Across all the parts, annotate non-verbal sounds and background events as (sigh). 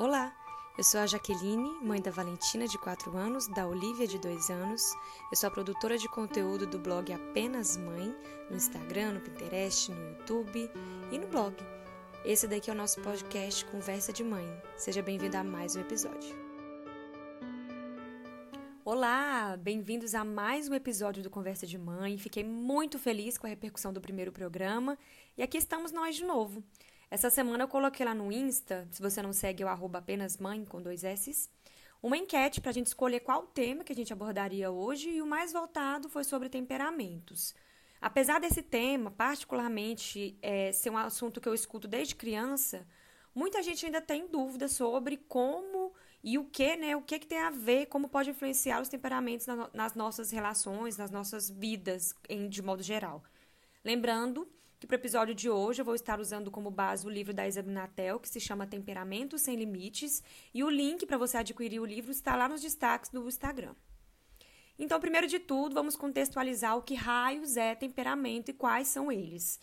Olá, eu sou a Jaqueline, mãe da Valentina, de 4 anos, da Olivia, de 2 anos. Eu sou a produtora de conteúdo do blog Apenas Mãe, no Instagram, no Pinterest, no YouTube e no blog. Esse daqui é o nosso podcast Conversa de Mãe. Seja bem-vindo a mais um episódio. Olá, bem-vindos a mais um episódio do Conversa de Mãe. Fiquei muito feliz com a repercussão do primeiro programa e aqui estamos nós de novo. Essa semana eu coloquei lá no Insta, se você não segue, eu arroba apenas mãe com dois S, uma enquete para a gente escolher qual tema que a gente abordaria hoje e o mais voltado foi sobre temperamentos. Apesar desse tema, particularmente, é, ser um assunto que eu escuto desde criança, muita gente ainda tem dúvida sobre como e o que, né? O que, que tem a ver, como pode influenciar os temperamentos nas nossas relações, nas nossas vidas, em, de modo geral. Lembrando que para o episódio de hoje eu vou estar usando como base o livro da Isabel Natel, que se chama Temperamento Sem Limites, e o link para você adquirir o livro está lá nos destaques do Instagram. Então, primeiro de tudo, vamos contextualizar o que raios é temperamento e quais são eles.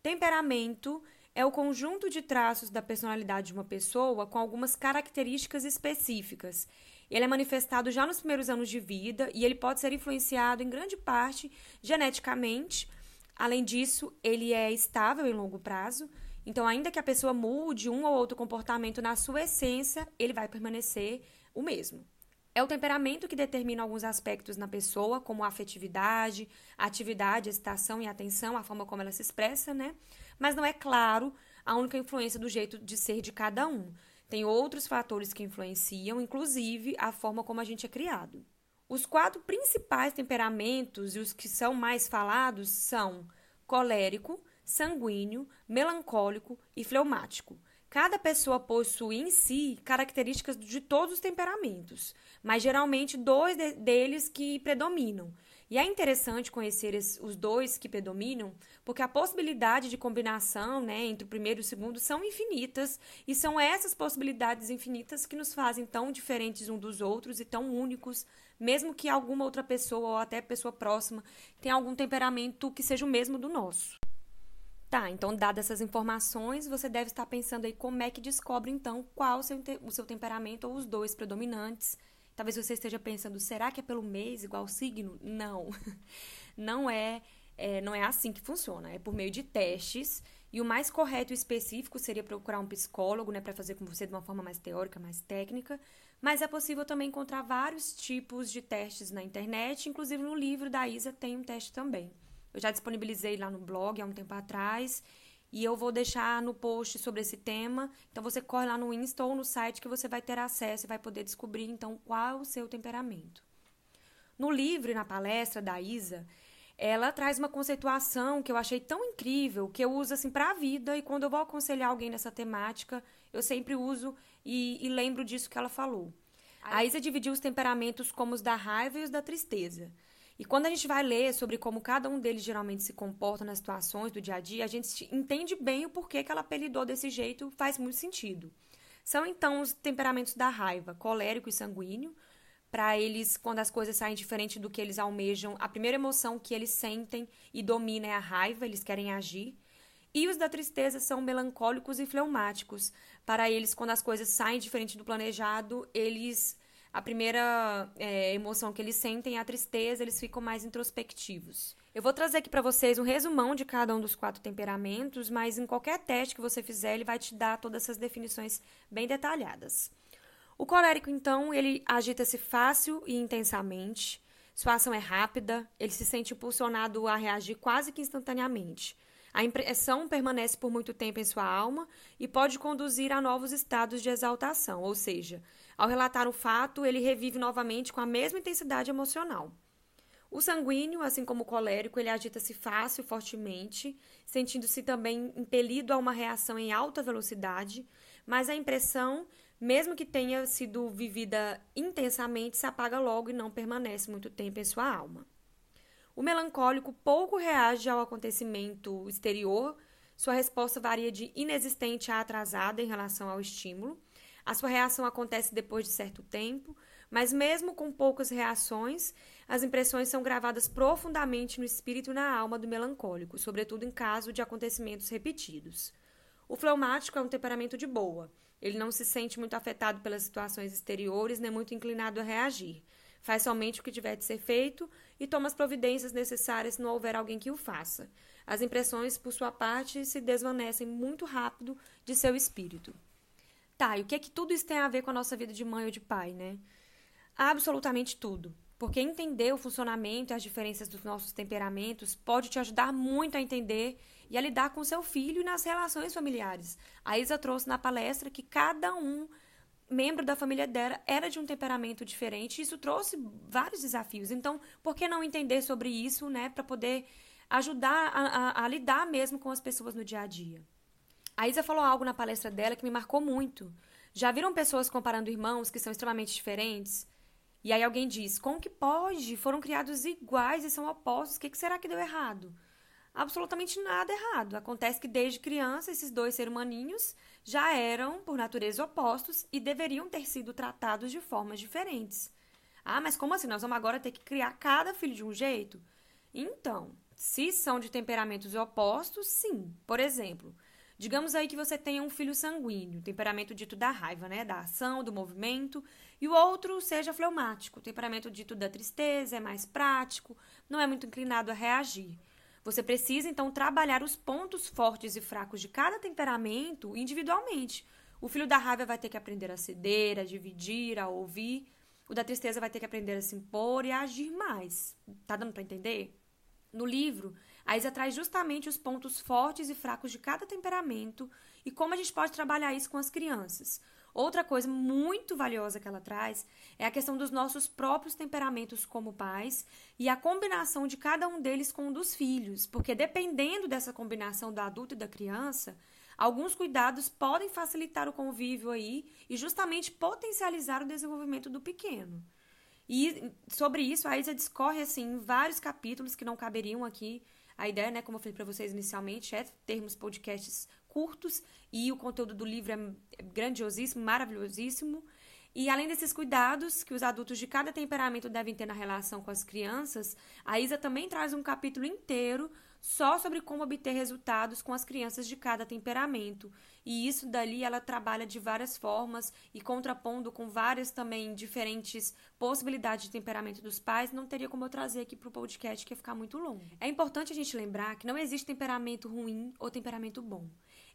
Temperamento é o conjunto de traços da personalidade de uma pessoa com algumas características específicas. Ele é manifestado já nos primeiros anos de vida e ele pode ser influenciado em grande parte geneticamente Além disso, ele é estável em longo prazo, então, ainda que a pessoa mude um ou outro comportamento na sua essência, ele vai permanecer o mesmo. É o temperamento que determina alguns aspectos na pessoa, como a afetividade, a atividade, a excitação e a atenção, a forma como ela se expressa, né? Mas não é claro a única influência do jeito de ser de cada um. Tem outros fatores que influenciam, inclusive a forma como a gente é criado. Os quatro principais temperamentos e os que são mais falados são colérico, sanguíneo, melancólico e fleumático. Cada pessoa possui em si características de todos os temperamentos, mas geralmente dois de deles que predominam. E é interessante conhecer os dois que predominam, porque a possibilidade de combinação né, entre o primeiro e o segundo são infinitas, e são essas possibilidades infinitas que nos fazem tão diferentes um dos outros e tão únicos mesmo que alguma outra pessoa ou até pessoa próxima tenha algum temperamento que seja o mesmo do nosso. Tá, então, dadas essas informações, você deve estar pensando aí como é que descobre, então, qual o seu, o seu temperamento ou os dois predominantes. Talvez você esteja pensando, será que é pelo mês, igual signo? Não. (laughs) Não é, é, não é assim que funciona. É por meio de testes. E o mais correto e específico seria procurar um psicólogo, né, para fazer com você de uma forma mais teórica, mais técnica. Mas é possível também encontrar vários tipos de testes na internet, inclusive no livro da Isa tem um teste também. Eu já disponibilizei lá no blog há um tempo atrás e eu vou deixar no post sobre esse tema. Então você corre lá no Insta ou no site que você vai ter acesso e vai poder descobrir então qual é o seu temperamento. No livro e na palestra da Isa, ela traz uma conceituação que eu achei tão incrível, que eu uso assim para a vida e quando eu vou aconselhar alguém nessa temática, eu sempre uso e, e lembro disso que ela falou. A Isa dividiu os temperamentos como os da raiva e os da tristeza. E quando a gente vai ler sobre como cada um deles geralmente se comporta nas situações do dia a dia, a gente entende bem o porquê que ela apelidou desse jeito, faz muito sentido. São então os temperamentos da raiva, colérico e sanguíneo, para eles, quando as coisas saem diferente do que eles almejam, a primeira emoção que eles sentem e domina é a raiva, eles querem agir. E os da tristeza são melancólicos e fleumáticos. Para eles, quando as coisas saem diferente do planejado, eles a primeira é, emoção que eles sentem é a tristeza, eles ficam mais introspectivos. Eu vou trazer aqui para vocês um resumão de cada um dos quatro temperamentos, mas em qualquer teste que você fizer, ele vai te dar todas essas definições bem detalhadas. O colérico, então, ele agita-se fácil e intensamente. Sua ação é rápida, ele se sente impulsionado a reagir quase que instantaneamente. A impressão permanece por muito tempo em sua alma e pode conduzir a novos estados de exaltação, ou seja, ao relatar o fato, ele revive novamente com a mesma intensidade emocional. O sanguíneo, assim como o colérico, ele agita-se fácil, fortemente, sentindo-se também impelido a uma reação em alta velocidade, mas a impressão mesmo que tenha sido vivida intensamente, se apaga logo e não permanece muito tempo em sua alma. O melancólico pouco reage ao acontecimento exterior, sua resposta varia de inexistente a atrasada em relação ao estímulo. A sua reação acontece depois de certo tempo, mas mesmo com poucas reações, as impressões são gravadas profundamente no espírito e na alma do melancólico, sobretudo em caso de acontecimentos repetidos. O fleumático é um temperamento de boa. Ele não se sente muito afetado pelas situações exteriores, nem muito inclinado a reagir. Faz somente o que tiver de ser feito e toma as providências necessárias se não houver alguém que o faça. As impressões, por sua parte, se desvanecem muito rápido de seu espírito. Tá, e o que é que tudo isso tem a ver com a nossa vida de mãe ou de pai, né? Absolutamente tudo. Porque entender o funcionamento e as diferenças dos nossos temperamentos pode te ajudar muito a entender e a lidar com seu filho e nas relações familiares. A Isa trouxe na palestra que cada um membro da família dela era de um temperamento diferente isso trouxe vários desafios. Então, por que não entender sobre isso, né, para poder ajudar a, a, a, lidar mesmo com as pessoas no dia a dia? A Isa falou algo na palestra dela que me marcou muito. Já viram pessoas comparando irmãos que são extremamente diferentes? E aí alguém diz: como que pode? Foram criados iguais e são opostos. O que, que será que deu errado? absolutamente nada errado. Acontece que desde criança esses dois seres humaninhos já eram, por natureza, opostos e deveriam ter sido tratados de formas diferentes. Ah, mas como assim? Nós vamos agora ter que criar cada filho de um jeito? Então, se são de temperamentos opostos, sim. Por exemplo, digamos aí que você tenha um filho sanguíneo, temperamento dito da raiva, né? Da ação, do movimento, e o outro seja fleumático, temperamento dito da tristeza, é mais prático, não é muito inclinado a reagir. Você precisa então trabalhar os pontos fortes e fracos de cada temperamento individualmente. O filho da raiva vai ter que aprender a ceder, a dividir, a ouvir. O da tristeza vai ter que aprender a se impor e a agir mais. Tá dando para entender? No livro, a Isa traz justamente os pontos fortes e fracos de cada temperamento e como a gente pode trabalhar isso com as crianças. Outra coisa muito valiosa que ela traz é a questão dos nossos próprios temperamentos como pais e a combinação de cada um deles com o dos filhos, porque dependendo dessa combinação do adulto e da criança, alguns cuidados podem facilitar o convívio aí e justamente potencializar o desenvolvimento do pequeno. E sobre isso, a Isa discorre assim em vários capítulos que não caberiam aqui. A ideia, né, como eu falei para vocês inicialmente, é termos podcasts curtos e o conteúdo do livro é grandiosíssimo, maravilhosíssimo. E além desses cuidados que os adultos de cada temperamento devem ter na relação com as crianças, a Isa também traz um capítulo inteiro só sobre como obter resultados com as crianças de cada temperamento. E isso dali ela trabalha de várias formas e contrapondo com várias também diferentes possibilidades de temperamento dos pais, não teria como eu trazer aqui para o podcast que ia ficar muito longo. É importante a gente lembrar que não existe temperamento ruim ou temperamento bom.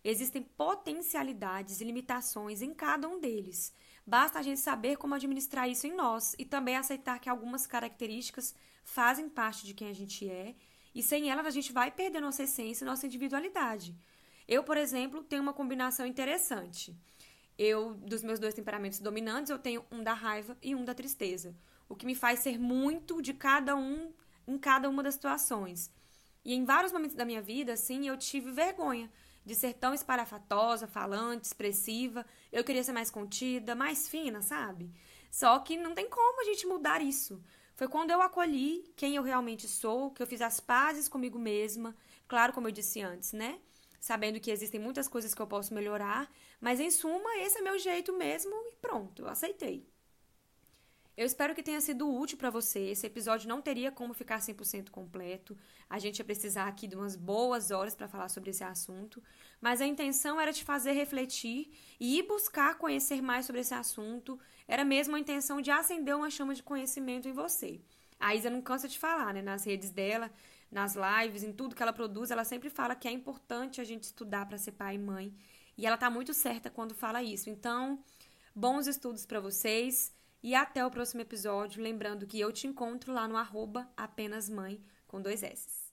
Existem potencialidades e limitações em cada um deles. Basta a gente saber como administrar isso em nós e também aceitar que algumas características fazem parte de quem a gente é e sem elas a gente vai perder nossa essência e nossa individualidade. Eu, por exemplo, tenho uma combinação interessante. Eu, dos meus dois temperamentos dominantes, eu tenho um da raiva e um da tristeza, o que me faz ser muito de cada um em cada uma das situações. E em vários momentos da minha vida, assim, eu tive vergonha de ser tão espalhafatosa, falante, expressiva. Eu queria ser mais contida, mais fina, sabe? Só que não tem como a gente mudar isso. Foi quando eu acolhi quem eu realmente sou, que eu fiz as pazes comigo mesma, claro, como eu disse antes, né? Sabendo que existem muitas coisas que eu posso melhorar, mas em suma, esse é meu jeito mesmo e pronto, eu aceitei. Eu espero que tenha sido útil para você. Esse episódio não teria como ficar 100% completo. A gente ia precisar aqui de umas boas horas para falar sobre esse assunto, mas a intenção era te fazer refletir e ir buscar conhecer mais sobre esse assunto. Era mesmo a intenção de acender uma chama de conhecimento em você. A Isa não cansa de falar, né, nas redes dela, nas lives, em tudo que ela produz, ela sempre fala que é importante a gente estudar para ser pai e mãe, e ela tá muito certa quando fala isso. Então, bons estudos para vocês. E até o próximo episódio, lembrando que eu te encontro lá no arroba apenas mãe com dois S.